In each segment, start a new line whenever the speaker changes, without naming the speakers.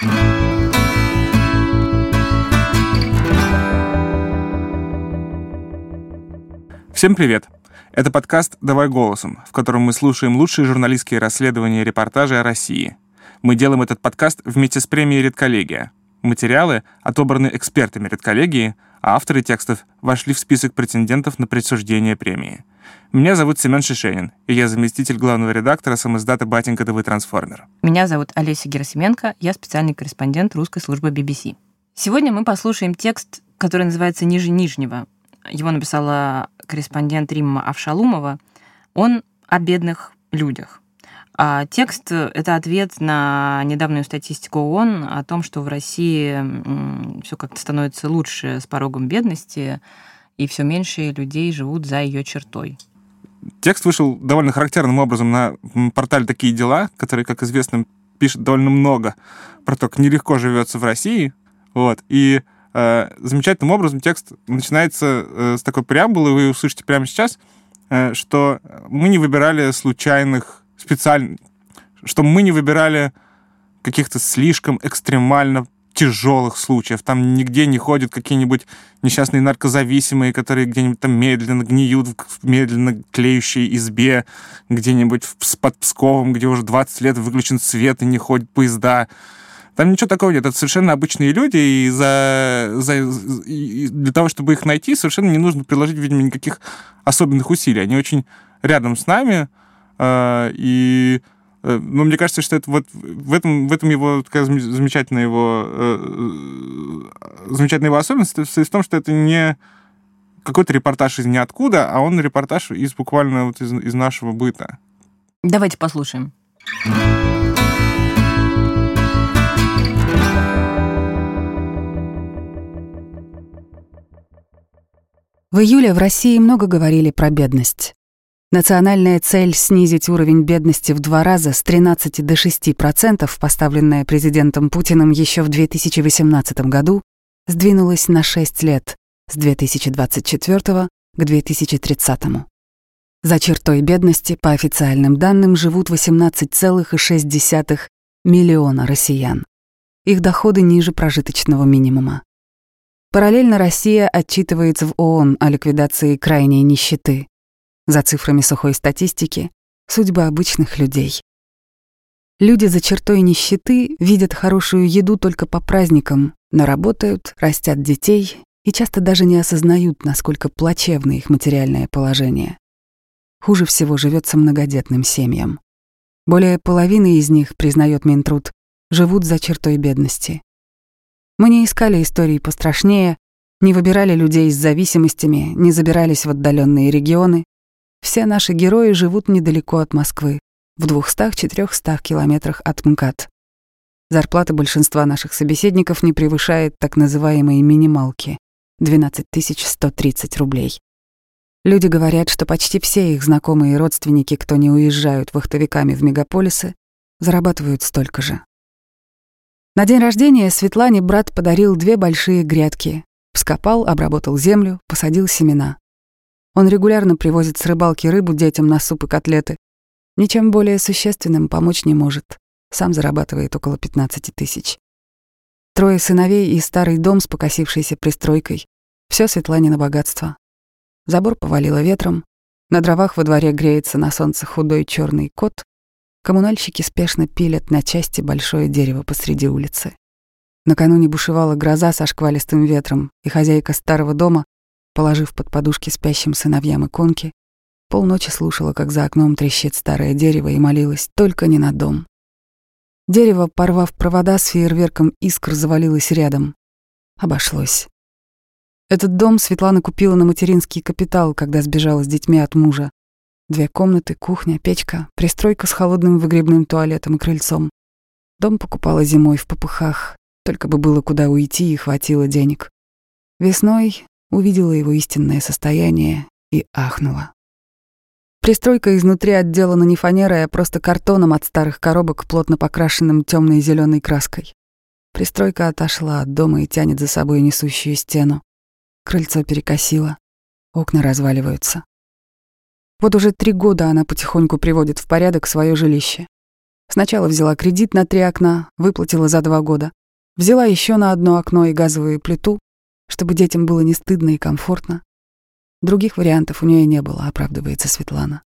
Всем привет! Это подкаст «Давай голосом», в котором мы слушаем лучшие журналистские расследования и репортажи о России. Мы делаем этот подкаст вместе с премией «Редколлегия». Материалы отобраны экспертами редколлегии, а авторы текстов вошли в список претендентов на присуждение премии. Меня зовут Семен Шишенин, и я заместитель главного редактора самоиздата «Батенька ТВ Трансформер».
Меня зовут Олеся Герасименко, я специальный корреспондент русской службы BBC. Сегодня мы послушаем текст, который называется «Ниже нижнего». Его написала корреспондент Римма Авшалумова. Он о бедных людях. А текст — это ответ на недавнюю статистику ООН о том, что в России все как-то становится лучше с порогом бедности, и все меньше людей живут за ее чертой.
Текст вышел довольно характерным образом на портале «Такие дела», который, как известно, пишет довольно много про то, как нелегко живется в России. Вот. И э, замечательным образом текст начинается э, с такой преамбулы, вы услышите прямо сейчас, э, что мы не выбирали случайных специально, что мы не выбирали каких-то слишком экстремально тяжелых случаев. Там нигде не ходят какие-нибудь несчастные наркозависимые, которые где-нибудь там медленно гниют в медленно клеющей избе, где-нибудь под Псковом, где уже 20 лет выключен свет и не ходят поезда. Там ничего такого нет. Это совершенно обычные люди, и, за, за, и для того, чтобы их найти, совершенно не нужно приложить, видимо, никаких особенных усилий. Они очень рядом с нами, и э, ну, мне кажется, что это вот в этом, в этом его такая замечательная его э, замечательная его особенность в том, что это не какой-то репортаж из ниоткуда, а он репортаж из буквально вот из, из нашего быта.
Давайте послушаем.
В июле в России много говорили про бедность. Национальная цель снизить уровень бедности в два раза с 13 до 6 процентов, поставленная президентом Путиным еще в 2018 году, сдвинулась на 6 лет с 2024 к 2030. За чертой бедности, по официальным данным, живут 18,6 миллиона россиян. Их доходы ниже прожиточного минимума. Параллельно Россия отчитывается в ООН о ликвидации крайней нищеты. За цифрами сухой статистики — судьба обычных людей. Люди за чертой нищеты видят хорошую еду только по праздникам, но работают, растят детей и часто даже не осознают, насколько плачевно их материальное положение. Хуже всего живется многодетным семьям. Более половины из них, признает Минтруд, живут за чертой бедности. Мы не искали истории пострашнее, не выбирали людей с зависимостями, не забирались в отдаленные регионы, все наши герои живут недалеко от Москвы, в 200-400 километрах от МКАД. Зарплата большинства наших собеседников не превышает так называемые минималки — 12 130 рублей. Люди говорят, что почти все их знакомые и родственники, кто не уезжают вахтовиками в мегаполисы, зарабатывают столько же. На день рождения Светлане брат подарил две большие грядки. Вскопал, обработал землю, посадил семена. Он регулярно привозит с рыбалки рыбу детям на суп и котлеты. Ничем более существенным помочь не может. Сам зарабатывает около 15 тысяч. Трое сыновей и старый дом с покосившейся пристройкой. Все Светлане на богатство. Забор повалило ветром. На дровах во дворе греется на солнце худой черный кот. Коммунальщики спешно пилят на части большое дерево посреди улицы. Накануне бушевала гроза со шквалистым ветром, и хозяйка старого дома Положив под подушки спящим сыновьям иконки, полночи слушала, как за окном трещит старое дерево и молилась только не на дом. Дерево, порвав провода с фейерверком искр, завалилось рядом. Обошлось. Этот дом Светлана купила на материнский капитал, когда сбежала с детьми от мужа. Две комнаты, кухня, печка, пристройка с холодным выгребным туалетом и крыльцом. Дом покупала зимой в попыхах, только бы было куда уйти и хватило денег. Весной увидела его истинное состояние и ахнула. Пристройка изнутри отделана не фанерой, а просто картоном от старых коробок, плотно покрашенным темной зеленой краской. Пристройка отошла от дома и тянет за собой несущую стену. Крыльцо перекосило, окна разваливаются. Вот уже три года она потихоньку приводит в порядок свое жилище. Сначала взяла кредит на три окна, выплатила за два года. Взяла еще на одно окно и газовую плиту, чтобы детям было не стыдно и комфортно. Других вариантов у нее не было, оправдывается Светлана.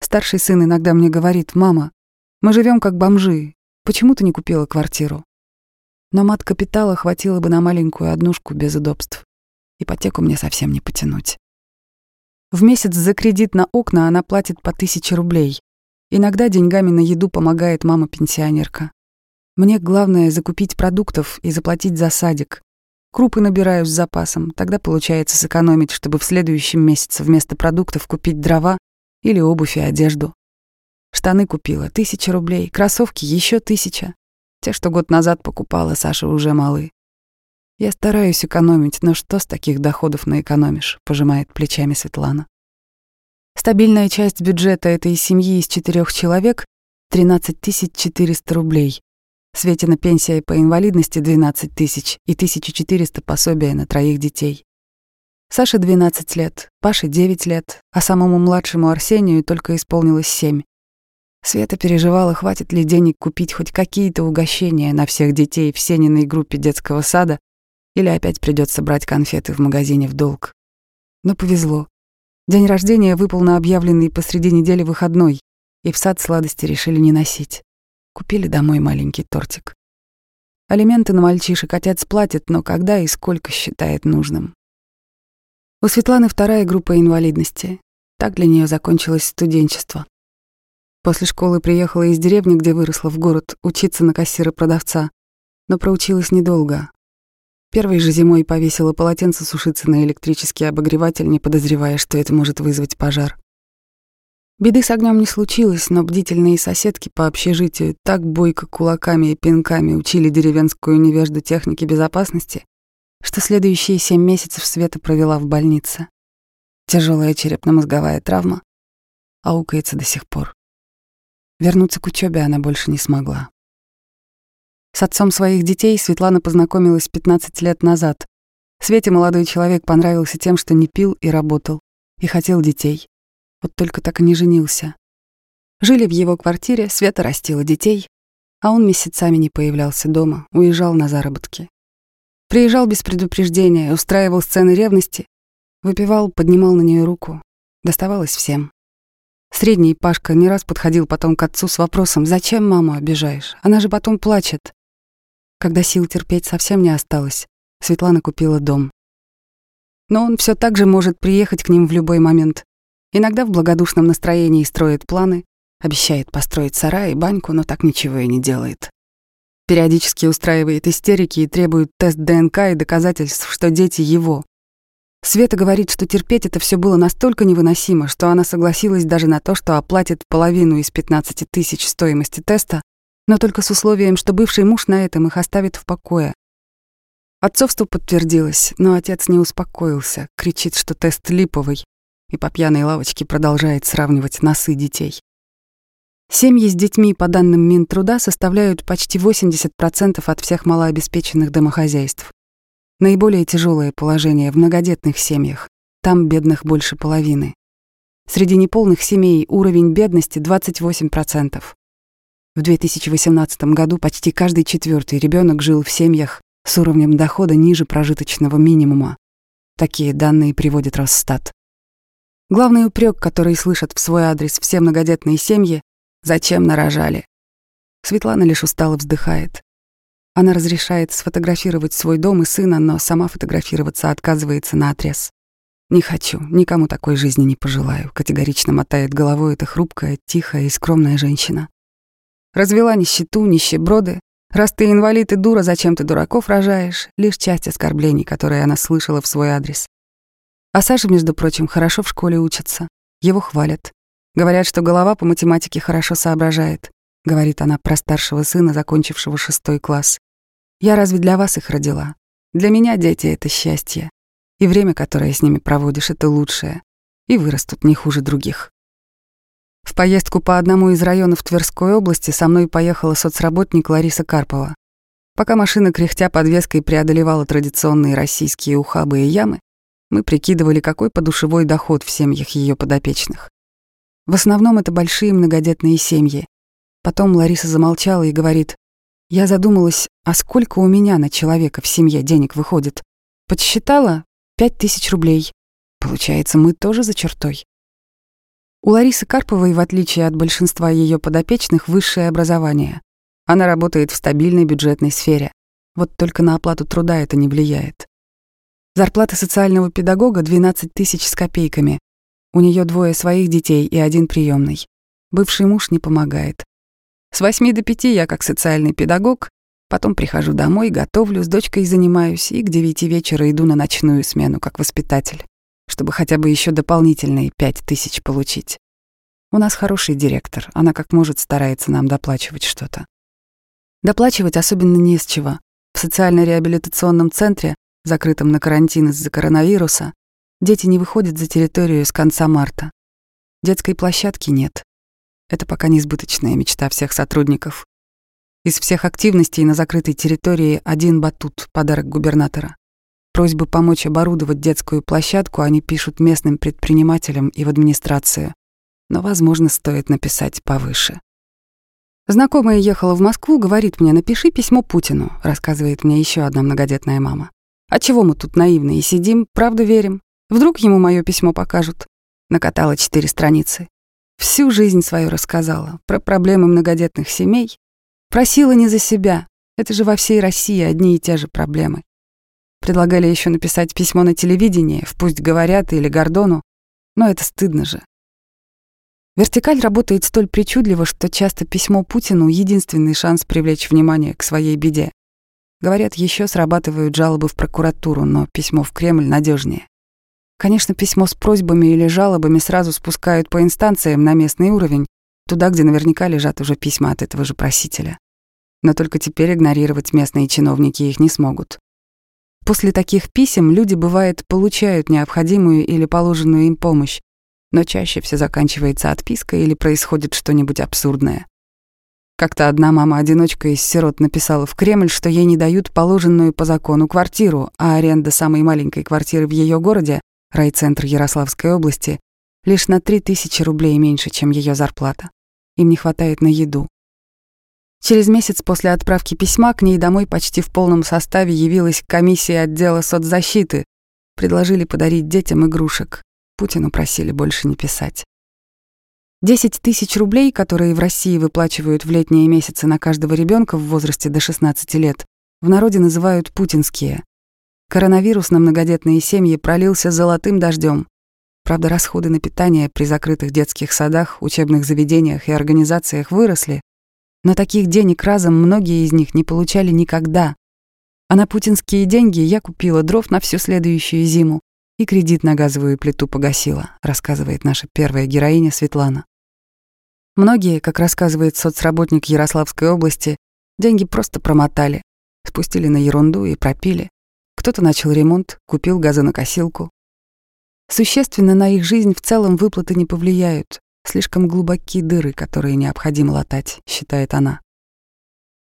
Старший сын иногда мне говорит, «Мама, мы живем как бомжи, почему ты не купила квартиру?» Но мат капитала хватило бы на маленькую однушку без удобств. Ипотеку мне совсем не потянуть. В месяц за кредит на окна она платит по тысяче рублей. Иногда деньгами на еду помогает мама-пенсионерка. Мне главное закупить продуктов и заплатить за садик. Крупы набираю с запасом, тогда получается сэкономить, чтобы в следующем месяце вместо продуктов купить дрова или обувь и одежду. Штаны купила — тысяча рублей, кроссовки — еще тысяча. Те, что год назад покупала, Саша уже малы. Я стараюсь экономить, но что с таких доходов наэкономишь, пожимает плечами Светлана. Стабильная часть бюджета этой семьи из четырех человек — 13 400 рублей. Светина пенсия по инвалидности 12 тысяч и 1400 пособия на троих детей. Саше 12 лет, Паше 9 лет, а самому младшему Арсению только исполнилось 7. Света переживала, хватит ли денег купить хоть какие-то угощения на всех детей в Сениной группе детского сада, или опять придется брать конфеты в магазине в долг. Но повезло. День рождения выпал на объявленный посреди недели выходной, и в сад сладости решили не носить. Купили домой маленький тортик. Алименты на мальчишек отец платит, но когда и сколько считает нужным. У Светланы вторая группа инвалидности. Так для нее закончилось студенчество. После школы приехала из деревни, где выросла в город, учиться на кассира-продавца, но проучилась недолго. Первой же зимой повесила полотенце сушиться на электрический обогреватель, не подозревая, что это может вызвать пожар. Беды с огнем не случилось, но бдительные соседки по общежитию так бойко кулаками и пинками учили деревенскую невежду техники безопасности, что следующие семь месяцев Света провела в больнице. Тяжелая черепно-мозговая травма, аукается до сих пор. Вернуться к учебе она больше не смогла. С отцом своих детей Светлана познакомилась 15 лет назад. Свете молодой человек понравился тем, что не пил и работал, и хотел детей. Вот только так и не женился. Жили в его квартире, Света растила детей, а он месяцами не появлялся дома, уезжал на заработки. Приезжал без предупреждения, устраивал сцены ревности, выпивал, поднимал на нее руку. Доставалось всем. Средний Пашка не раз подходил потом к отцу с вопросом «Зачем маму обижаешь? Она же потом плачет». Когда сил терпеть совсем не осталось, Светлана купила дом. Но он все так же может приехать к ним в любой момент, Иногда в благодушном настроении строит планы, обещает построить сарай и баньку, но так ничего и не делает. Периодически устраивает истерики и требует тест ДНК и доказательств, что дети его. Света говорит, что терпеть это все было настолько невыносимо, что она согласилась даже на то, что оплатит половину из 15 тысяч стоимости теста, но только с условием, что бывший муж на этом их оставит в покое. Отцовство подтвердилось, но отец не успокоился, кричит, что тест липовый, и по пьяной лавочке продолжает сравнивать носы детей. Семьи с детьми, по данным Минтруда, составляют почти 80% от всех малообеспеченных домохозяйств. Наиболее тяжелое положение в многодетных семьях. Там бедных больше половины. Среди неполных семей уровень бедности 28%. В 2018 году почти каждый четвертый ребенок жил в семьях с уровнем дохода ниже прожиточного минимума. Такие данные приводит Росстат. Главный упрек, который слышат в свой адрес все многодетные семьи — зачем нарожали? Светлана лишь устало вздыхает. Она разрешает сфотографировать свой дом и сына, но сама фотографироваться отказывается на отрез. «Не хочу, никому такой жизни не пожелаю», — категорично мотает головой эта хрупкая, тихая и скромная женщина. Развела нищету, нищеброды. Раз ты инвалид и дура, зачем ты дураков рожаешь? Лишь часть оскорблений, которые она слышала в свой адрес. А Саша, между прочим, хорошо в школе учится. Его хвалят. Говорят, что голова по математике хорошо соображает. Говорит она про старшего сына, закончившего шестой класс. Я разве для вас их родила? Для меня дети — это счастье. И время, которое с ними проводишь, — это лучшее. И вырастут не хуже других. В поездку по одному из районов Тверской области со мной поехала соцработник Лариса Карпова. Пока машина кряхтя подвеской преодолевала традиционные российские ухабы и ямы, мы прикидывали, какой подушевой доход в семьях ее подопечных. В основном это большие многодетные семьи. Потом Лариса замолчала и говорит, «Я задумалась, а сколько у меня на человека в семье денег выходит? Подсчитала пять тысяч рублей. Получается, мы тоже за чертой». У Ларисы Карповой, в отличие от большинства ее подопечных, высшее образование. Она работает в стабильной бюджетной сфере. Вот только на оплату труда это не влияет. Зарплата социального педагога 12 тысяч с копейками. У нее двое своих детей и один приемный. Бывший муж не помогает. С 8 до 5 я как социальный педагог, потом прихожу домой, готовлю, с дочкой занимаюсь и к 9 вечера иду на ночную смену как воспитатель чтобы хотя бы еще дополнительные пять тысяч получить. У нас хороший директор, она как может старается нам доплачивать что-то. Доплачивать особенно не с чего. В социально-реабилитационном центре, закрытом на карантин из-за коронавируса, дети не выходят за территорию с конца марта. Детской площадки нет. Это пока несбыточная мечта всех сотрудников. Из всех активностей на закрытой территории один батут — подарок губернатора. Просьбы помочь оборудовать детскую площадку они пишут местным предпринимателям и в администрацию. Но, возможно, стоит написать повыше. Знакомая ехала в Москву, говорит мне, напиши письмо Путину, рассказывает мне еще одна многодетная мама. А чего мы тут наивные сидим, правда верим? Вдруг ему мое письмо покажут? Накатала четыре страницы. Всю жизнь свою рассказала про проблемы многодетных семей. Просила не за себя. Это же во всей России одни и те же проблемы. Предлагали еще написать письмо на телевидении, в «Пусть говорят» или «Гордону», но это стыдно же. Вертикаль работает столь причудливо, что часто письмо Путину — единственный шанс привлечь внимание к своей беде. Говорят, еще срабатывают жалобы в прокуратуру, но письмо в Кремль надежнее. Конечно, письмо с просьбами или жалобами сразу спускают по инстанциям на местный уровень, туда, где наверняка лежат уже письма от этого же просителя. Но только теперь игнорировать местные чиновники их не смогут. После таких писем люди, бывает, получают необходимую или положенную им помощь, но чаще все заканчивается отпиской или происходит что-нибудь абсурдное. Как-то одна мама-одиночка из сирот написала в Кремль, что ей не дают положенную по закону квартиру, а аренда самой маленькой квартиры в ее городе, райцентр Ярославской области, лишь на 3000 рублей меньше, чем ее зарплата. Им не хватает на еду. Через месяц после отправки письма к ней домой почти в полном составе явилась комиссия отдела соцзащиты. Предложили подарить детям игрушек. Путину просили больше не писать. 10 тысяч рублей, которые в России выплачивают в летние месяцы на каждого ребенка в возрасте до 16 лет, в народе называют путинские. Коронавирус на многодетные семьи пролился золотым дождем. Правда, расходы на питание при закрытых детских садах, учебных заведениях и организациях выросли, но таких денег разом многие из них не получали никогда. А на путинские деньги я купила дров на всю следующую зиму и кредит на газовую плиту погасила, рассказывает наша первая героиня Светлана. Многие, как рассказывает соцработник Ярославской области, деньги просто промотали, спустили на ерунду и пропили. Кто-то начал ремонт, купил газонокосилку. Существенно на их жизнь в целом выплаты не повлияют, Слишком глубокие дыры, которые необходимо латать, считает она.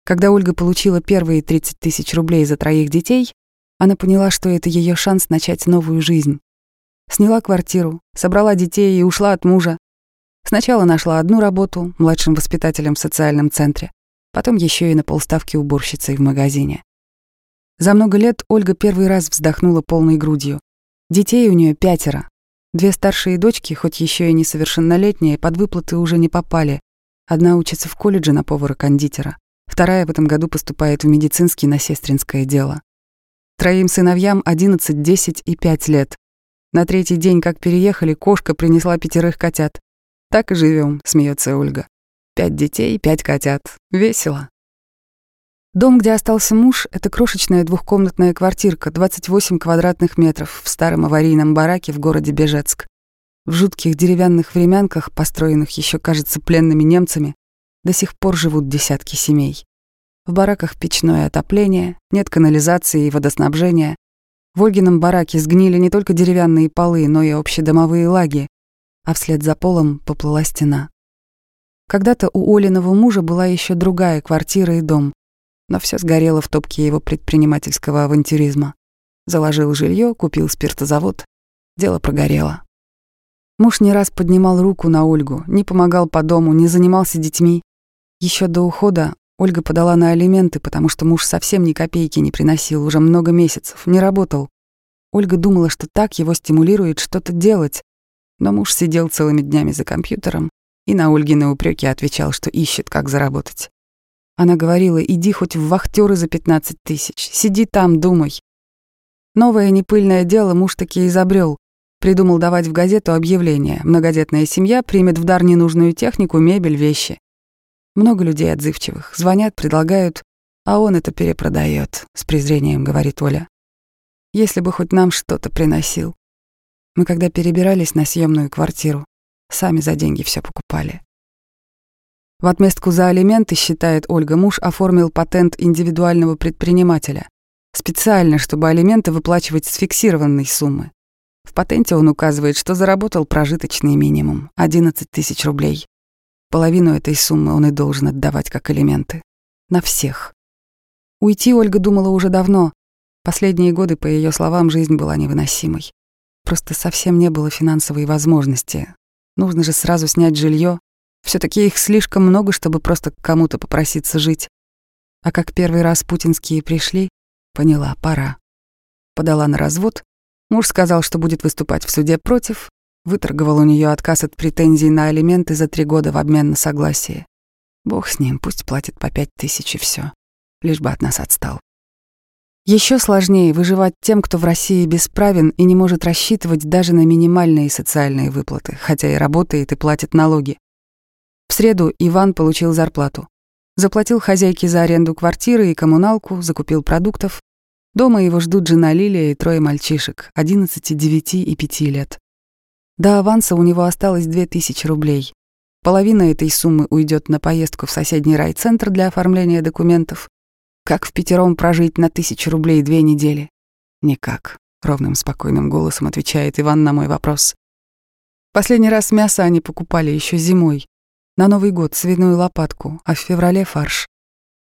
Когда Ольга получила первые 30 тысяч рублей за троих детей, она поняла, что это ее шанс начать новую жизнь. Сняла квартиру, собрала детей и ушла от мужа. Сначала нашла одну работу младшим воспитателем в социальном центре, потом еще и на полставки уборщицей в магазине. За много лет Ольга первый раз вздохнула полной грудью. Детей у нее пятеро, Две старшие дочки, хоть еще и несовершеннолетние, под выплаты уже не попали. Одна учится в колледже на повара-кондитера, вторая в этом году поступает в медицинский на сестринское дело. Троим сыновьям 11, 10 и 5 лет. На третий день, как переехали, кошка принесла пятерых котят. Так и живем, смеется Ольга. Пять детей, пять котят. Весело. Дом, где остался муж, это крошечная двухкомнатная квартирка, 28 квадратных метров, в старом аварийном бараке в городе Бежецк. В жутких деревянных времянках, построенных еще, кажется, пленными немцами, до сих пор живут десятки семей. В бараках печное отопление, нет канализации и водоснабжения. В Ольгином бараке сгнили не только деревянные полы, но и общедомовые лаги, а вслед за полом поплыла стена. Когда-то у Олиного мужа была еще другая квартира и дом, но все сгорело в топке его предпринимательского авантюризма. Заложил жилье, купил спиртозавод. Дело прогорело. Муж не раз поднимал руку на Ольгу, не помогал по дому, не занимался детьми. Еще до ухода Ольга подала на алименты, потому что муж совсем ни копейки не приносил, уже много месяцев, не работал. Ольга думала, что так его стимулирует что-то делать, но муж сидел целыми днями за компьютером и на Ольгины упреки отвечал, что ищет, как заработать. Она говорила, иди хоть в вахтеры за 15 тысяч, сиди там, думай. Новое непыльное дело муж таки изобрел. Придумал давать в газету объявление. Многодетная семья примет в дар ненужную технику, мебель, вещи. Много людей отзывчивых. Звонят, предлагают, а он это перепродает. С презрением говорит Оля. Если бы хоть нам что-то приносил. Мы когда перебирались на съемную квартиру, сами за деньги все покупали. В отместку за алименты, считает Ольга, муж оформил патент индивидуального предпринимателя. Специально, чтобы алименты выплачивать с фиксированной суммы. В патенте он указывает, что заработал прожиточный минимум — 11 тысяч рублей. Половину этой суммы он и должен отдавать как элементы. На всех. Уйти Ольга думала уже давно. Последние годы, по ее словам, жизнь была невыносимой. Просто совсем не было финансовой возможности. Нужно же сразу снять жилье. все таки их слишком много, чтобы просто к кому-то попроситься жить. А как первый раз путинские пришли, поняла, пора. Подала на развод. Муж сказал, что будет выступать в суде против, Выторговал у нее отказ от претензий на алименты за три года в обмен на согласие. Бог с ним, пусть платит по пять тысяч и все, лишь бы от нас отстал. Еще сложнее выживать тем, кто в России бесправен и не может рассчитывать даже на минимальные социальные выплаты, хотя и работает и платит налоги. В среду Иван получил зарплату. Заплатил хозяйке за аренду квартиры и коммуналку, закупил продуктов. Дома его ждут жена Лилия и трое мальчишек, 11, 9 и 5 лет. До аванса у него осталось 2000 рублей. Половина этой суммы уйдет на поездку в соседний райцентр для оформления документов. Как в пятером прожить на тысячу рублей две недели? Никак, ровным спокойным голосом отвечает Иван на мой вопрос. Последний раз мясо они покупали еще зимой. На Новый год свиную лопатку, а в феврале фарш.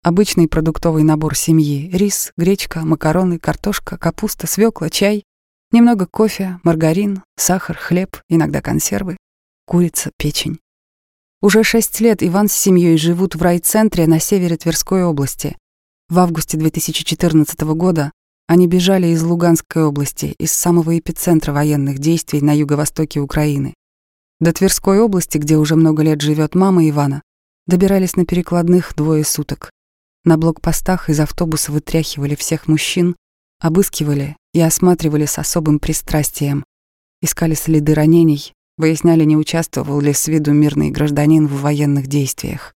Обычный продуктовый набор семьи. Рис, гречка, макароны, картошка, капуста, свекла, чай. Немного кофе, маргарин, сахар, хлеб, иногда консервы, курица, печень. Уже шесть лет Иван с семьей живут в райцентре на севере Тверской области. В августе 2014 года они бежали из Луганской области, из самого эпицентра военных действий на юго-востоке Украины. До Тверской области, где уже много лет живет мама Ивана, добирались на перекладных двое суток. На блокпостах из автобуса вытряхивали всех мужчин, обыскивали и осматривали с особым пристрастием. Искали следы ранений, выясняли, не участвовал ли с виду мирный гражданин в военных действиях.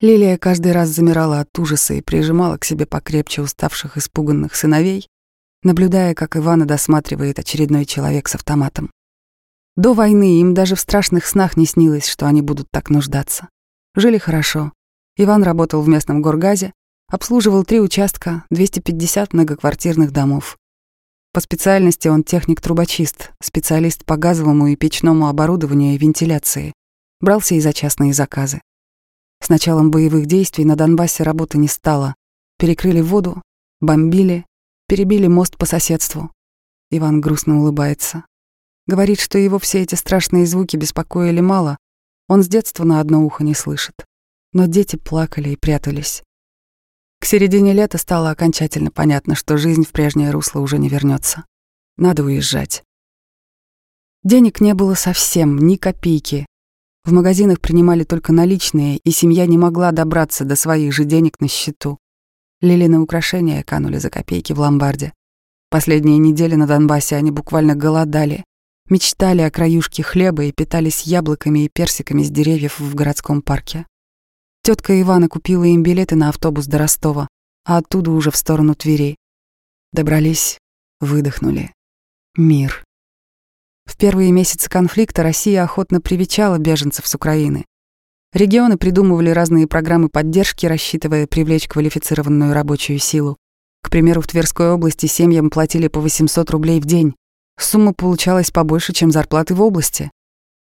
Лилия каждый раз замирала от ужаса и прижимала к себе покрепче уставших испуганных сыновей, наблюдая, как Ивана досматривает очередной человек с автоматом. До войны им даже в страшных снах не снилось, что они будут так нуждаться. Жили хорошо. Иван работал в местном горгазе, Обслуживал три участка, 250 многоквартирных домов. По специальности он техник-трубочист, специалист по газовому и печному оборудованию и вентиляции. Брался и за частные заказы. С началом боевых действий на Донбассе работы не стало. Перекрыли воду, бомбили, перебили мост по соседству. Иван грустно улыбается. Говорит, что его все эти страшные звуки беспокоили мало. Он с детства на одно ухо не слышит. Но дети плакали и прятались. К середине лета стало окончательно понятно, что жизнь в прежнее русло уже не вернется. Надо уезжать. Денег не было совсем, ни копейки. В магазинах принимали только наличные, и семья не могла добраться до своих же денег на счету. Лилины украшения канули за копейки в ломбарде. Последние недели на Донбассе они буквально голодали, мечтали о краюшке хлеба и питались яблоками и персиками с деревьев в городском парке. Тетка Ивана купила им билеты на автобус до Ростова, а оттуда уже в сторону Твери. Добрались, выдохнули. Мир. В первые месяцы конфликта Россия охотно привечала беженцев с Украины. Регионы придумывали разные программы поддержки, рассчитывая привлечь квалифицированную рабочую силу. К примеру, в Тверской области семьям платили по 800 рублей в день. Сумма получалась побольше, чем зарплаты в области.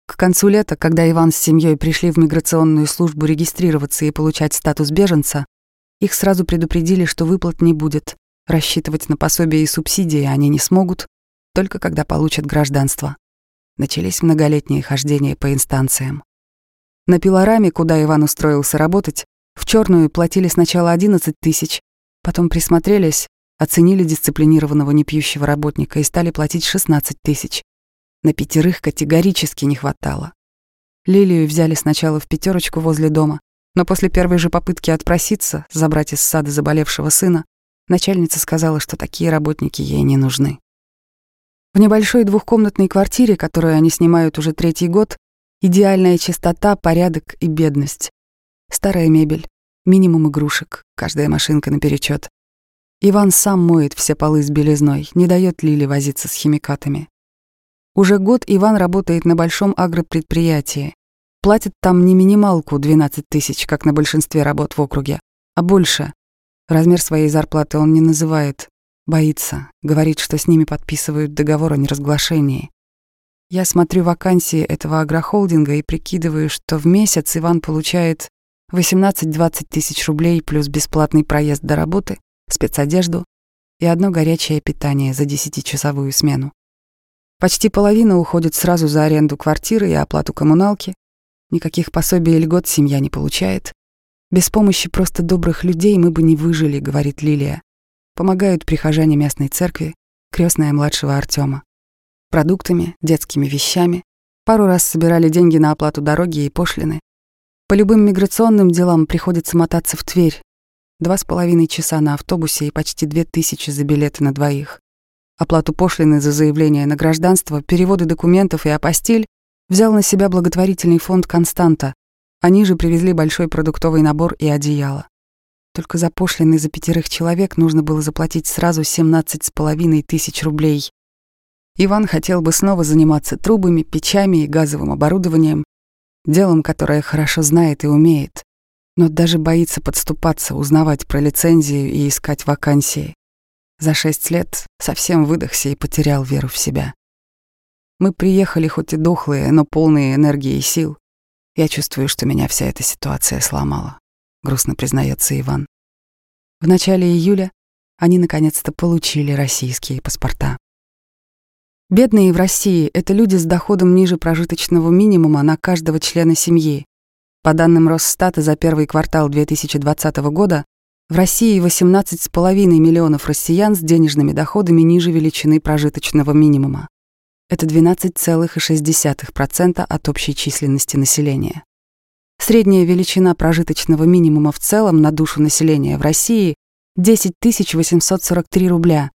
К концу лета, когда Иван с семьей пришли в миграционную службу регистрироваться и получать статус беженца, их сразу предупредили, что выплат не будет. Рассчитывать на пособие и субсидии они не смогут, только когда получат гражданство. Начались многолетние хождения по инстанциям. На пилораме, куда Иван устроился работать, в черную платили сначала 11 тысяч, потом присмотрелись, оценили дисциплинированного непьющего работника и стали платить 16 тысяч. На пятерых категорически не хватало. Лилию взяли сначала в пятерочку возле дома, но после первой же попытки отпроситься, забрать из сада заболевшего сына, начальница сказала, что такие работники ей не нужны. В небольшой двухкомнатной квартире, которую они снимают уже третий год, идеальная чистота, порядок и бедность. Старая мебель, минимум игрушек, каждая машинка наперечет. Иван сам моет все полы с белизной, не дает Лиле возиться с химикатами. Уже год Иван работает на большом агропредприятии. Платит там не минималку 12 тысяч, как на большинстве работ в округе, а больше. Размер своей зарплаты он не называет, боится, говорит, что с ними подписывают договор о неразглашении. Я смотрю вакансии этого агрохолдинга и прикидываю, что в месяц Иван получает 18-20 тысяч рублей плюс бесплатный проезд до работы, спецодежду и одно горячее питание за 10-часовую смену. Почти половина уходит сразу за аренду квартиры и оплату коммуналки, Никаких пособий и льгот семья не получает. Без помощи просто добрых людей мы бы не выжили, говорит Лилия. Помогают прихожане местной церкви, крестная младшего Артема. Продуктами, детскими вещами. Пару раз собирали деньги на оплату дороги и пошлины. По любым миграционным делам приходится мотаться в Тверь. Два с половиной часа на автобусе и почти две тысячи за билеты на двоих. Оплату пошлины за заявление на гражданство, переводы документов и апостиль взял на себя благотворительный фонд «Константа». Они же привезли большой продуктовый набор и одеяло. Только за пошлины за пятерых человек нужно было заплатить сразу 17 с половиной тысяч рублей. Иван хотел бы снова заниматься трубами, печами и газовым оборудованием, делом, которое хорошо знает и умеет, но даже боится подступаться, узнавать про лицензию и искать вакансии. За шесть лет совсем выдохся и потерял веру в себя. Мы приехали хоть и дохлые, но полные энергии и сил. Я чувствую, что меня вся эта ситуация сломала, грустно признается Иван. В начале июля они наконец-то получили российские паспорта. Бедные в России — это люди с доходом ниже прожиточного минимума на каждого члена семьи. По данным Росстата за первый квартал 2020 года в России 18,5 миллионов россиян с денежными доходами ниже величины прожиточного минимума. Это 12,6% от общей численности населения. Средняя величина прожиточного минимума в целом на душу населения в России 10 843 рубля,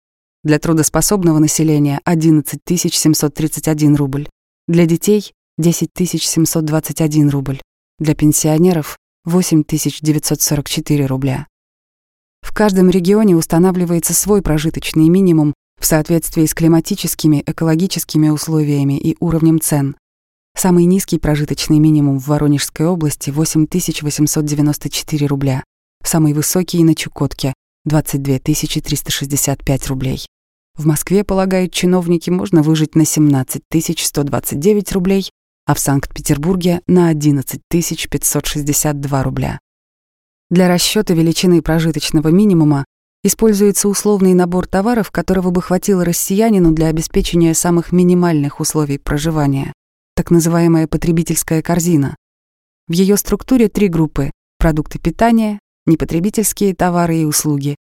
для трудоспособного населения 11 731 рубль, для детей 10 721 рубль, для пенсионеров 8 944 рубля. В каждом регионе устанавливается свой прожиточный минимум в соответствии с климатическими, экологическими условиями и уровнем цен. Самый низкий прожиточный минимум в Воронежской области — 8894 рубля, самый высокий на Чукотке — 22 365 рублей. В Москве, полагают чиновники, можно выжить на 17 129 рублей, а в Санкт-Петербурге — на 11 562 рубля. Для расчета величины прожиточного минимума используется условный набор товаров, которого бы хватило россиянину для обеспечения самых минимальных условий проживания, так называемая потребительская корзина. В ее структуре три группы — продукты питания, непотребительские товары и услуги.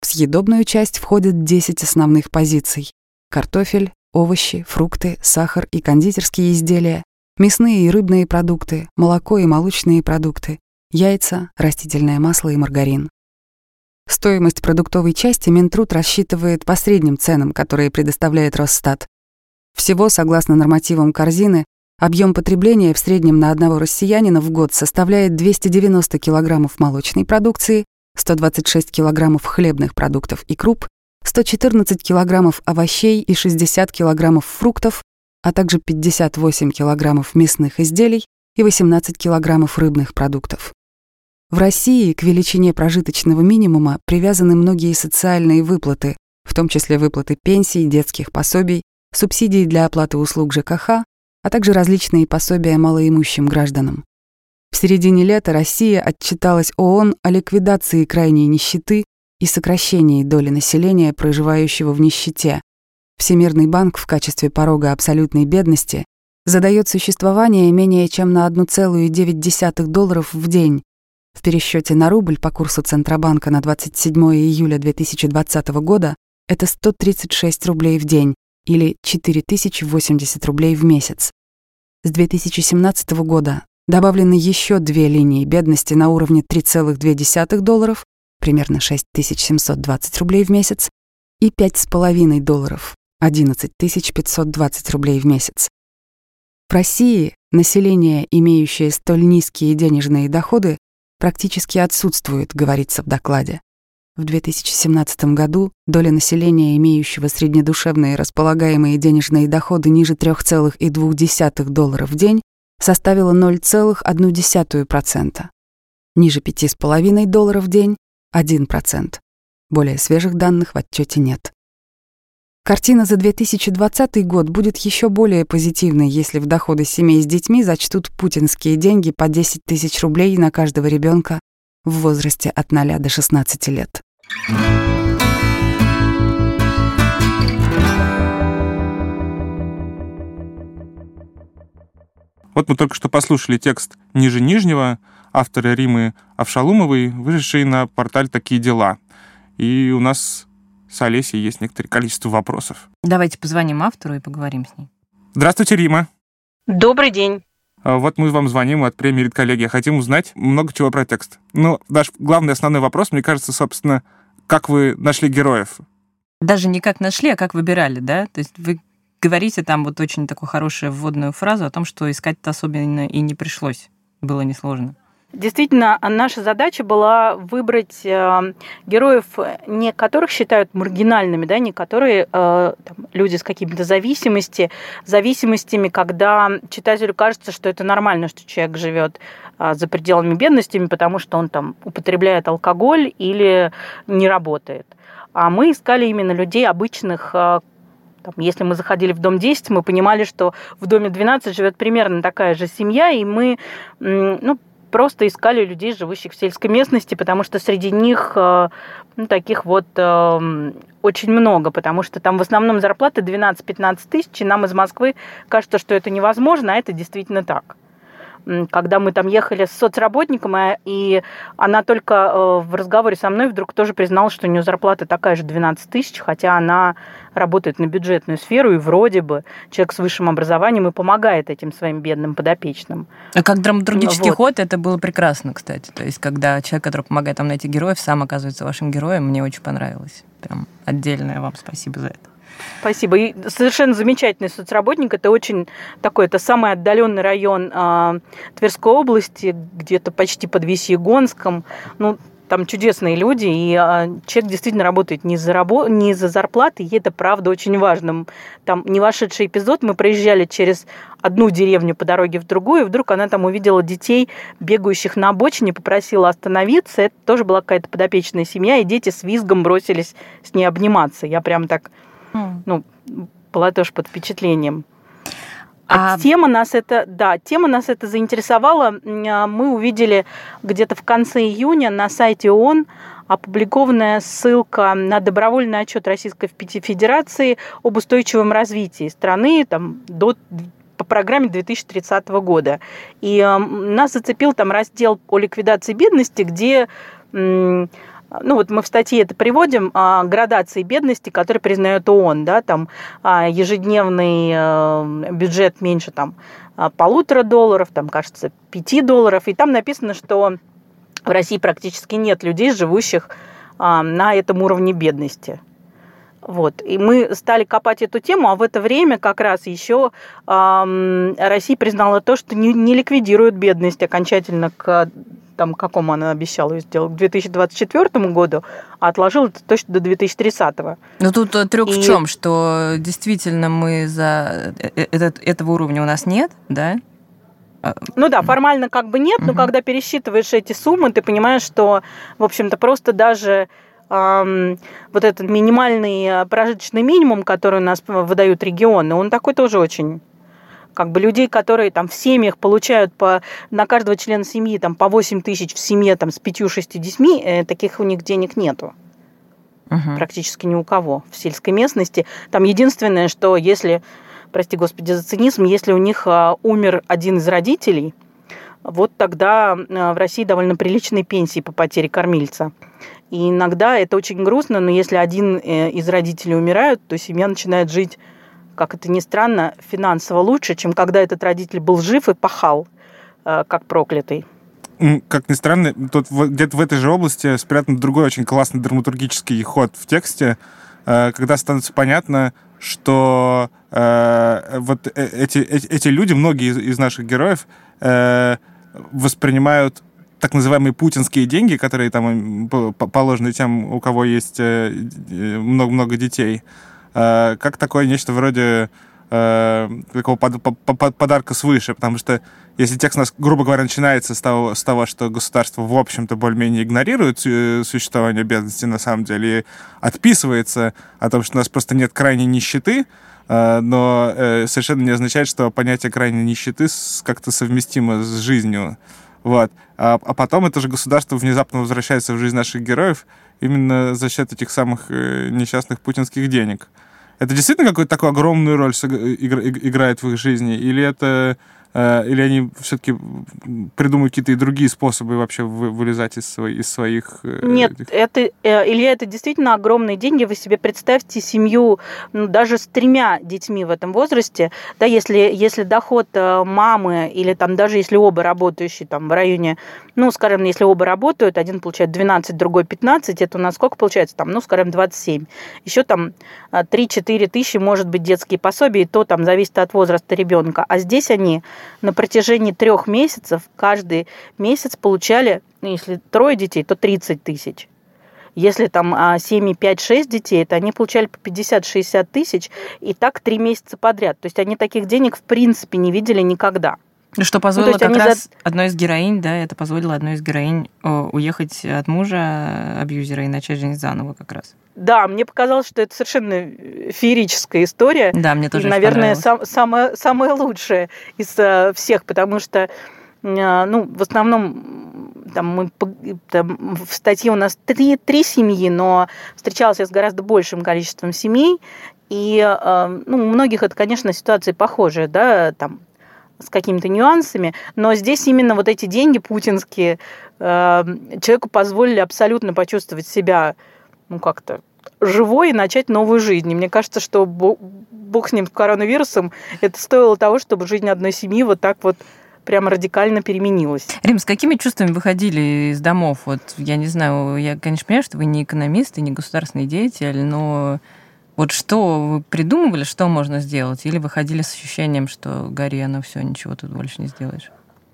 В съедобную часть входят 10 основных позиций — картофель, овощи, фрукты, сахар и кондитерские изделия, мясные и рыбные продукты, молоко и молочные продукты, яйца, растительное масло и маргарин. Стоимость продуктовой части Минтруд рассчитывает по средним ценам, которые предоставляет Росстат. Всего, согласно нормативам корзины, объем потребления в среднем на одного россиянина в год составляет 290 килограммов молочной продукции, 126 килограммов хлебных продуктов и круп, 114 килограммов овощей и 60 килограммов фруктов, а также 58 килограммов мясных изделий и 18 килограммов рыбных продуктов. В России к величине прожиточного минимума привязаны многие социальные выплаты, в том числе выплаты пенсий, детских пособий, субсидий для оплаты услуг ЖКХ, а также различные пособия малоимущим гражданам. В середине лета Россия отчиталась ООН о ликвидации крайней нищеты и сокращении доли населения, проживающего в нищете. Всемирный банк в качестве порога абсолютной бедности задает существование менее чем на 1,9 долларов в день. В пересчете на рубль по курсу Центробанка на 27 июля 2020 года это 136 рублей в день или 4080 рублей в месяц. С 2017 года добавлены еще две линии бедности на уровне 3,2 долларов, примерно 6720 рублей в месяц, и 5,5 долларов, 11 520 рублей в месяц. В России население, имеющее столь низкие денежные доходы, практически отсутствует, говорится в докладе. В 2017 году доля населения, имеющего среднедушевные располагаемые денежные доходы ниже 3,2 долларов в день, составила 0,1%. Ниже 5,5 долларов в день — 1%. Более свежих данных в отчете нет. Картина за 2020 год будет еще более позитивной, если в доходы семей с детьми зачтут путинские деньги по 10 тысяч рублей на каждого ребенка в возрасте от 0 до 16 лет.
Вот мы только что послушали текст ниже нижнего автора Римы Авшалумовой, вышедший на порталь «Такие дела». И у нас с Олесей есть некоторое количество вопросов.
Давайте позвоним автору и поговорим с ней.
Здравствуйте, Рима.
Добрый день.
А Вот мы вам звоним от премии «Редколлегия». Хотим узнать много чего про текст. Ну, наш главный основной вопрос, мне кажется, собственно, как вы нашли героев?
Даже не как нашли, а как выбирали, да? То есть вы говорите там вот очень такую хорошую вводную фразу о том, что искать-то особенно и не пришлось. Было несложно.
Действительно, наша задача была выбрать э, героев, не которых считают маргинальными, да, не которые э, там, люди с какими-то зависимости, зависимостями, когда читателю кажется, что это нормально, что человек живет э, за пределами бедности, потому что он там употребляет алкоголь или не работает. А мы искали именно людей обычных, э, там, если мы заходили в дом 10, мы понимали, что в доме 12 живет примерно такая же семья, и мы ну, просто искали людей, живущих в сельской местности, потому что среди них э, ну, таких вот э, очень много, потому что там в основном зарплаты 12-15 тысяч, и нам из Москвы кажется, что это невозможно, а это действительно так когда мы там ехали с соцработником, а, и она только э, в разговоре со мной вдруг тоже призналась, что у нее зарплата такая же 12 тысяч, хотя она работает на бюджетную сферу, и вроде бы человек с высшим образованием и помогает этим своим бедным подопечным.
А как драматургический вот. ход, это было прекрасно, кстати. То есть, когда человек, который помогает там найти героев, сам оказывается вашим героем, мне очень понравилось. Прям отдельное вам спасибо за это.
Спасибо. И совершенно замечательный соцработник. Это очень такой, это самый отдаленный район э, Тверской области, где-то почти под Весьегонском. Ну, там чудесные люди, и а, человек действительно работает не за, рабо- не за зарплаты, и это правда очень важно. Там не вошедший эпизод, мы проезжали через одну деревню по дороге в другую, и вдруг она там увидела детей, бегающих на обочине, попросила остановиться. Это тоже была какая-то подопечная семья, и дети с визгом бросились с ней обниматься. Я прям так ну, была тоже под впечатлением. А, а тема нас это, да, тема нас это заинтересовала. А, мы увидели где-то в конце июня на сайте ООН опубликованная ссылка на добровольный отчет Российской Федерации об устойчивом развитии страны там, до по программе 2030 года. И э, нас зацепил там раздел о ликвидации бедности, где ну вот мы в статье это приводим, а, градации бедности, которые признает ООН, да, там а, ежедневный э, бюджет меньше там а, полутора долларов, там, кажется, пяти долларов, и там написано, что в России практически нет людей, живущих на этом уровне бедности. Вот. И мы стали копать эту тему, а в это время как раз еще э, Россия признала то, что не, не ликвидирует бедность окончательно к там, какому она обещала ее сделать, к 2024 году, а отложила это точно до 2030.
Но тут э, трюк И... в чем, что действительно мы за э, э, этот, этого уровня у нас нет, да?
А, ну да, формально как бы нет, но когда пересчитываешь эти суммы, ты понимаешь, что, в общем-то, просто даже эм, вот этот минимальный прожиточный минимум, который у нас выдают регионы, он такой тоже очень как бы людей, которые там в семьях получают по, на каждого члена семьи там, по 8 тысяч в семье там, с 5-6 детьми, э, таких у них денег нету. Угу. Практически ни у кого в сельской местности. Там единственное, что если прости господи за цинизм, если у них а, умер один из родителей, вот тогда а, в России довольно приличные пенсии по потере кормильца. И иногда это очень грустно, но если один э, из родителей умирает, то семья начинает жить, как это ни странно, финансово лучше, чем когда этот родитель был жив и пахал, э, как проклятый.
Как ни странно, тут где-то в этой же области спрятан другой очень классный драматургический ход в тексте, э, когда становится понятно, что э, вот эти, эти, люди, многие из, наших героев, воспринимают так называемые путинские деньги, которые там положены тем, у кого есть много-много детей, как такое нечто вроде такого подарка свыше, потому что если текст у нас, грубо говоря, начинается с того, с того что государство, в общем-то, более-менее игнорирует э, существование бедности на самом деле и отписывается о том, что у нас просто нет крайней нищеты, э, но э, совершенно не означает, что понятие крайней нищеты как-то совместимо с жизнью. Вот. А, а потом это же государство внезапно возвращается в жизнь наших героев именно за счет этих самых несчастных путинских денег. Это действительно какую-то такую огромную роль играет в их жизни? Или это или они все-таки придумают какие-то и другие способы вообще вылезать из, своих, из своих...
Э, Нет, этих... это, э, Илья, это действительно огромные деньги. Вы себе представьте семью ну, даже с тремя детьми в этом возрасте. Да, если, если доход мамы или там даже если оба работающие там в районе, ну, скажем, если оба работают, один получает 12, другой 15, это у нас сколько получается? Там, ну, скажем, 27. Еще там 3-4 тысячи может быть детские пособия, и то там зависит от возраста ребенка. А здесь они на протяжении трех месяцев каждый месяц получали, ну, если трое детей, то 30 тысяч. Если там а, семьи 5-6 детей, то они получали по 50-60 тысяч, и так три месяца подряд. То есть они таких денег в принципе не видели никогда.
Что позволило ну, как раз за... одной из героинь, да, это позволило одной из героинь уехать от мужа абьюзера и начать жизнь заново как раз.
Да, мне показалось, что это совершенно феерическая история.
Да, мне тоже.
И, наверное, сам, самая, самая лучшая из всех, потому что, ну, в основном там мы там, в статье у нас три, три семьи, но встречалась я с гораздо большим количеством семей, и ну, у многих это, конечно, ситуации похожие, да, там с какими-то нюансами, но здесь именно вот эти деньги путинские э, человеку позволили абсолютно почувствовать себя, ну как-то живой и начать новую жизнь. И мне кажется, что бог с ним, с коронавирусом, это стоило того, чтобы жизнь одной семьи вот так вот прямо радикально переменилась.
Рим, с какими чувствами выходили из домов? Вот я не знаю, я, конечно, понимаю, что вы не экономист и не государственный деятель, но вот что вы придумывали, что можно сделать? Или выходили с ощущением, что гори оно все, ничего тут больше не сделаешь?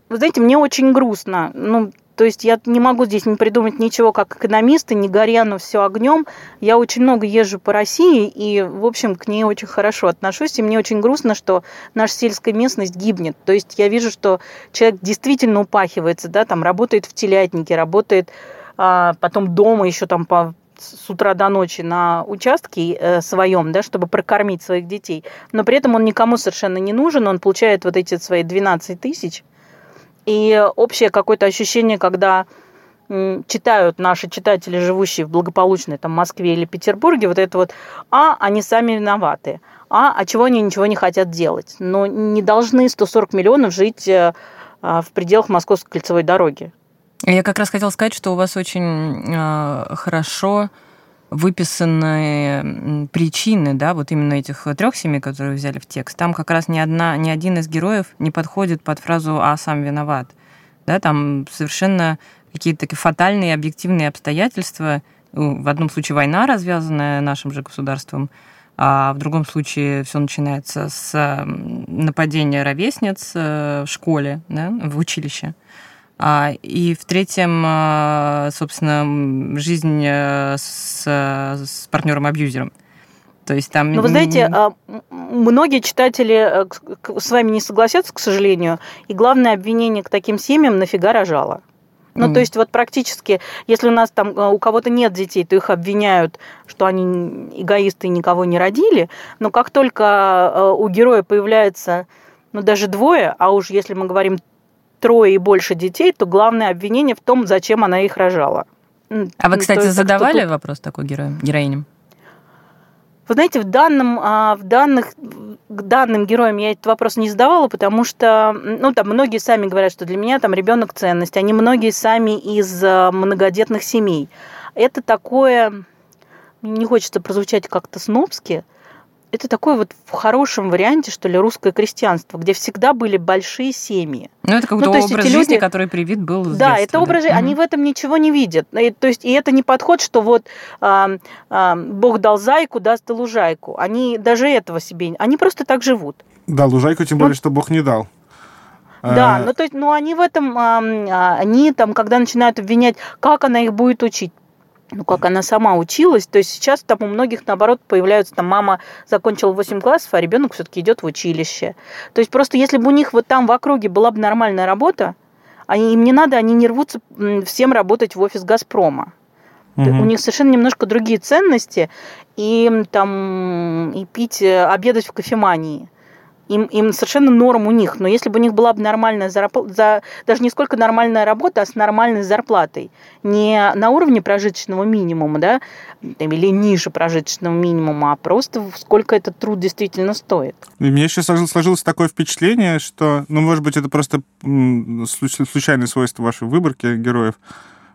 Вы знаете, мне очень грустно. Ну, то есть я не могу здесь не придумать ничего как экономист, и не горя, но все огнем. Я очень много езжу по России, и, в общем, к ней очень хорошо отношусь. И мне очень грустно, что наша сельская местность гибнет. То есть я вижу, что человек действительно упахивается, да, там работает в телятнике, работает а, потом дома еще там по с утра до ночи на участке э, своем, да, чтобы прокормить своих детей, но при этом он никому совершенно не нужен, он получает вот эти свои 12 тысяч, и общее какое-то ощущение, когда читают наши читатели, живущие в благополучной там, Москве или Петербурге, вот это вот, а, они сами виноваты, а, а чего они ничего не хотят делать. Но не должны 140 миллионов жить э, а, в пределах Московской кольцевой дороги.
Я как раз хотела сказать, что у вас очень э, хорошо выписаны причины, да, вот именно этих трех семей, которые взяли в текст. Там как раз ни одна, ни один из героев не подходит под фразу «а сам виноват». Да, там совершенно какие-то такие фатальные объективные обстоятельства. В одном случае война, развязанная нашим же государством, а в другом случае все начинается с нападения ровесниц э, в школе, да, в училище. А, и в третьем, а, собственно, жизнь э, с, с партнером-абьюзером. То есть там...
Ну, вы знаете, а, многие читатели э, с вами не согласятся, к сожалению, и главное обвинение к таким семьям нафига рожала. Ну, mm. то есть вот практически, если у нас там э, у кого-то нет детей, то их обвиняют, что они эгоисты и никого не родили, но как только у героя появляется ну, даже двое, а уж если мы говорим трое и больше детей, то главное обвинение в том, зачем она их рожала.
А вы, кстати, есть, задавали тут... вопрос такой героям, героиням?
Вы знаете, в, данном, а, в данных к данным героям я этот вопрос не задавала, потому что, ну, там многие сами говорят, что для меня там ребенок ценность. Они многие сами из э, многодетных семей. Это такое, не хочется прозвучать как-то снобски, это такое вот в хорошем варианте, что ли, русское крестьянство, где всегда были большие семьи.
Ну, это какой-то ну, образ жизни, люди... который привит был с
Да,
детства,
это образ жизни, они в этом ничего не видят. И, то есть, и это не подход, что вот а, а, Бог дал зайку, даст и лужайку. Они даже этого себе... Они просто так живут.
Да, лужайку, тем более, ну, что Бог не дал.
Да, а... ну то есть, ну они в этом, а, они там, когда начинают обвинять, как она их будет учить, ну, как она сама училась. То есть сейчас там у многих, наоборот, появляются, там, мама закончила 8 классов, а ребенок все-таки идет в училище. То есть просто если бы у них вот там в округе была бы нормальная работа, они, им не надо, они не рвутся всем работать в офис «Газпрома». Угу. У них совершенно немножко другие ценности, и там и пить, э, обедать в кофемании – им, им совершенно норм у них. Но если бы у них была бы нормальная зарплата, за, даже не сколько нормальная работа, а с нормальной зарплатой, не на уровне прожиточного минимума, да, или ниже прожиточного минимума, а просто сколько этот труд действительно стоит.
И мне сейчас сложилось такое впечатление, что, ну, может быть, это просто случайное свойство вашей выборки героев,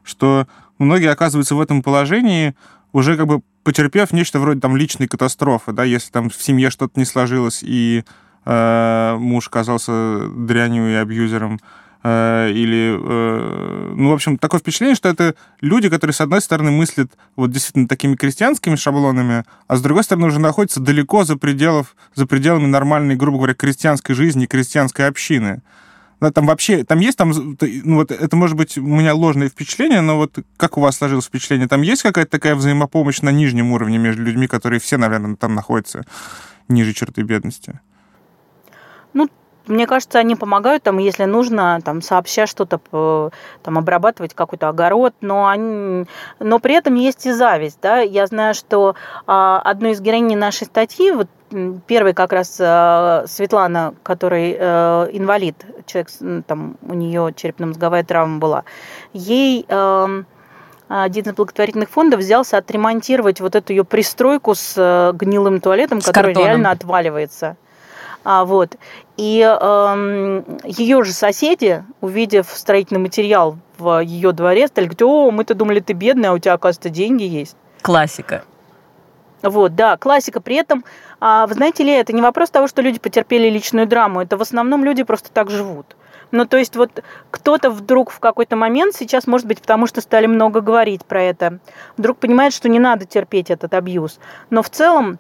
что многие оказываются в этом положении уже как бы потерпев нечто вроде там личной катастрофы, да, если там в семье что-то не сложилось и муж оказался дрянью и абьюзером, э, или, э, ну, в общем, такое впечатление, что это люди, которые, с одной стороны, мыслят вот действительно такими крестьянскими шаблонами, а с другой стороны, уже находятся далеко за, пределов, за пределами нормальной, грубо говоря, крестьянской жизни, крестьянской общины. Там вообще, там есть там, ну вот это может быть у меня ложное впечатление, но вот как у вас сложилось впечатление, там есть какая-то такая взаимопомощь на нижнем уровне между людьми, которые все, наверное, там находятся ниже черты бедности?
Ну, мне кажется, они помогают, там, если нужно, там, сообща что-то, там, обрабатывать какой-то огород, но, они, но при этом есть и зависть, да, я знаю, что а, одной из героиней нашей статьи, вот первый как раз а, Светлана, который а, инвалид, человек, там, у нее черепно-мозговая травма была, ей... А, один из благотворительных фондов взялся отремонтировать вот эту ее пристройку с э, гнилым туалетом, с который картоном. реально отваливается. А, вот. И э, ее же соседи, увидев строительный материал в ее дворе, стали говорить, о, мы-то думали, ты бедная, а у тебя, оказывается, деньги есть.
Классика.
Вот, да, классика. При этом, а, вы знаете ли, это не вопрос того, что люди потерпели личную драму, это в основном люди просто так живут. Ну, то есть вот кто-то вдруг в какой-то момент, сейчас, может быть, потому что стали много говорить про это, вдруг понимает, что не надо терпеть этот абьюз. Но в целом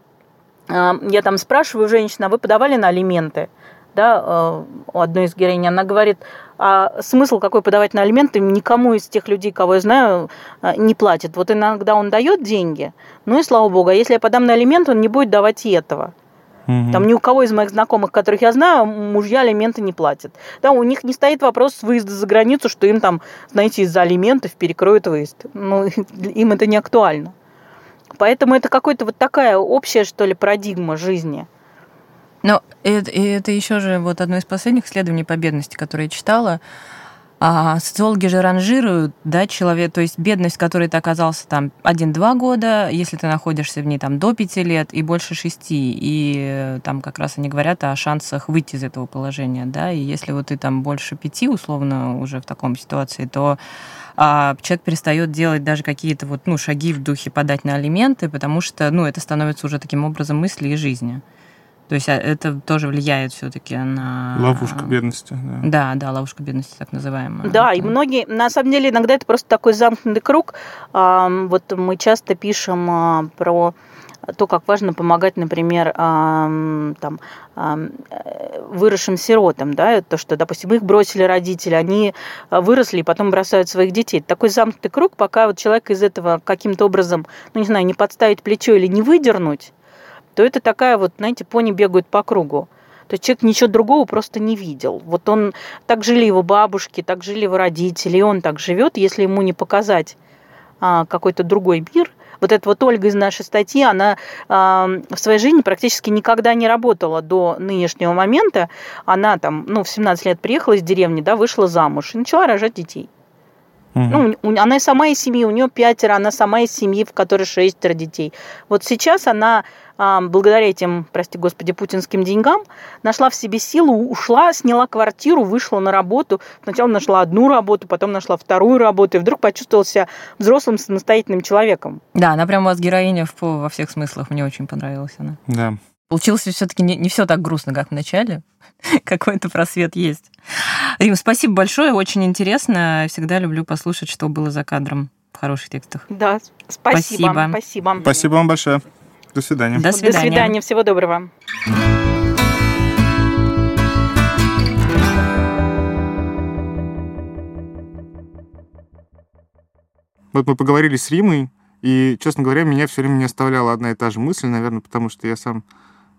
я там спрашиваю женщину, а вы подавали на алименты? Да, э, у одной из героинь, она говорит, а смысл какой подавать на алименты, никому из тех людей, кого я знаю, э, не платит. Вот иногда он дает деньги, ну и слава богу, а если я подам на алименты, он не будет давать и этого. Угу. Там ни у кого из моих знакомых, которых я знаю, мужья алименты не платят. Да, у них не стоит вопрос выезда за границу, что им там, знаете, из-за алиментов перекроют выезд. Ну, им это не актуально. Поэтому это какая-то вот такая общая, что ли, парадигма жизни.
Но это, это еще же вот одно из последних исследований по бедности, которое я читала. А социологи же ранжируют, да, человек, то есть бедность, которой ты оказался там 1-2 года, если ты находишься в ней там до 5 лет и больше 6, и э, там как раз они говорят о шансах выйти из этого положения, да, и если вот ты там больше 5, условно, уже в таком ситуации, то а человек перестает делать даже какие-то вот, ну, шаги в духе подать на алименты, потому что, ну, это становится уже таким образом мысли и жизни. То есть а, это тоже влияет все-таки на...
Ловушка бедности.
Да. да, да, ловушка бедности так называемая.
Да, и многие, на самом деле, иногда это просто такой замкнутый круг. Вот мы часто пишем а, про то, как важно помогать, например, там, выросшим сиротам, да, то, что, допустим, их бросили родители, они выросли и потом бросают своих детей. Такой замкнутый круг, пока вот человек из этого каким-то образом, ну, не знаю, не подставить плечо или не выдернуть, то это такая вот, знаете, пони бегают по кругу. То есть человек ничего другого просто не видел. Вот он, так жили его бабушки, так жили его родители, и он так живет, если ему не показать а, какой-то другой мир – вот эта вот Ольга из нашей статьи, она в своей жизни практически никогда не работала до нынешнего момента. Она там, ну, в 17 лет приехала из деревни, да, вышла замуж и начала рожать детей. Ну, у- она сама из семьи, у нее пятеро, она сама из семьи, в которой шестеро детей. Вот сейчас она, а, благодаря этим, прости господи, путинским деньгам, нашла в себе силу, ушла, сняла квартиру, вышла на работу. Сначала нашла одну работу, потом нашла вторую работу, и вдруг почувствовала себя взрослым самостоятельным человеком.
Да, она прям у вас героиня в- во всех смыслах. Мне очень понравилась она.
Да.
Получилось все-таки не, не все так грустно, как в начале. Какой-то просвет есть. Рим, спасибо большое, очень интересно. Всегда люблю послушать, что было за кадром в хороших текстах.
Да, спасибо.
Спасибо.
Спасибо.
Спасибо вам большое. До свидания.
До свидания.
До свидания, всего доброго.
Вот мы поговорили с Римой, и, честно говоря, меня все время не оставляла одна и та же мысль, наверное, потому что я сам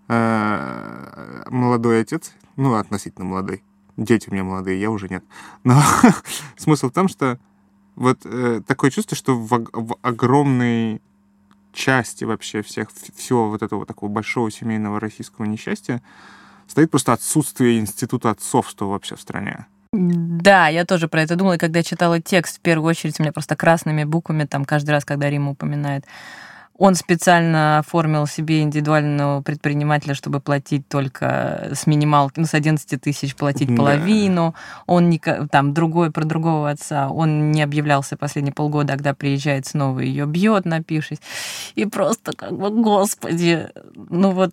э, молодой отец, ну, относительно молодой. Дети у меня молодые, я уже нет. Но смысл в том, что вот э, такое чувство, что в, в огромной части вообще всех, всего вот этого такого большого семейного российского несчастья стоит просто отсутствие института отцовства вообще в стране.
Да, я тоже про это думала, и когда читала текст, в первую очередь у меня просто красными буквами, там каждый раз, когда Рима упоминает, он специально оформил себе индивидуального предпринимателя, чтобы платить только с минималки, ну, с 11 тысяч платить
Да.
половину. Он не, там, другой, про другого отца, он не объявлялся последние полгода, а когда приезжает снова, ее бьет, напившись. И просто как бы, господи, ну вот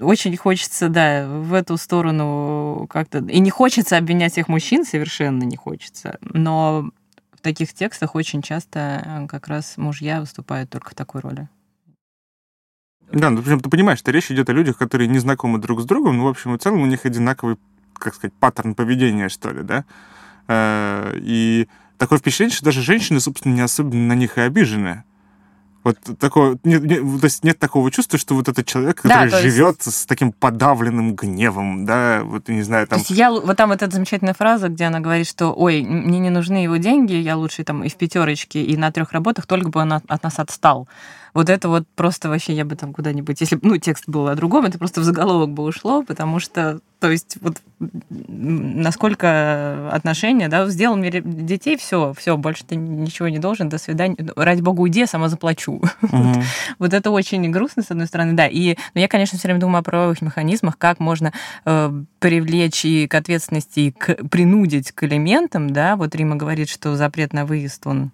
очень хочется, да, в эту сторону как-то... И не хочется обвинять всех мужчин, совершенно не хочется. Но таких текстах очень часто э, как раз мужья выступают только в такой роли.
Да, ну, ты понимаешь, что речь идет о людях, которые не знакомы друг с другом, но, в общем и целом, у них одинаковый, как сказать, паттерн поведения, что ли, да? Э, И такое впечатление, что даже женщины, собственно, не особенно на них и обижены. Вот такое, нет, нет, то есть нет такого чувства, что вот этот человек,
Да,
который
есть-
живет с таким подавленным гневом, да, вот, не знаю, там...
То есть я, вот там вот эта замечательная фраза, где она говорит, что, ой, мне не нужны его деньги, я лучше там и в пятерочке, и на трех работах, только бы он от, от нас отстал. Вот это вот просто вообще я бы там куда-нибудь, если бы, ну, текст был о другом, это просто в заголовок бы ушло, потому что, то есть вот насколько отношения, да, сделал мне детей, все, все, больше ты ничего не должен, до свидания, ради бога уйди, я сама заплачу. Вот это очень грустно, с одной стороны, да. И, но я, конечно, все время думаю о правовых механизмах, как можно э, привлечь и к ответственности, и к, принудить к элементам, да. Вот Рима говорит, что запрет на выезд, он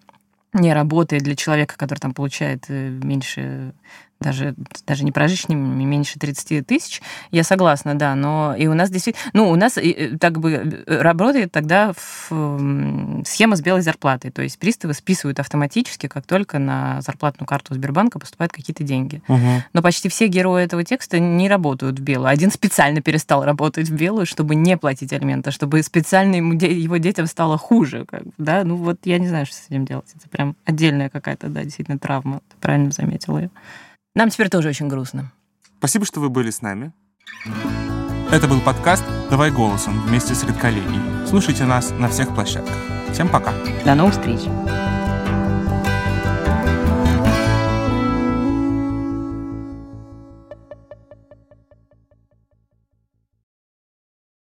не работает для человека, который там получает э, меньше, даже, даже не прожиточными, меньше 30 тысяч. Я согласна, да, но и у нас действительно... Ну, у нас э, так бы э, работает тогда в, схема с белой зарплатой. То есть приставы списывают автоматически, как только на зарплатную карту Сбербанка поступают какие-то деньги.
Мгм.
Но почти все герои этого текста не работают в белую. Один специально перестал работать в белую, чтобы не платить алименты, чтобы специально ему, его детям стало хуже. Как да? Ну вот я не знаю, что с этим делать. Это прям отдельная какая-то, да, действительно травма. Ты правильно заметила ее. Нам теперь тоже очень грустно.
Спасибо, что вы были с нами. Это был подкаст «Давай голосом» вместе с Редколлегией. Слушайте нас на всех площадках. Всем пока.
До новых встреч.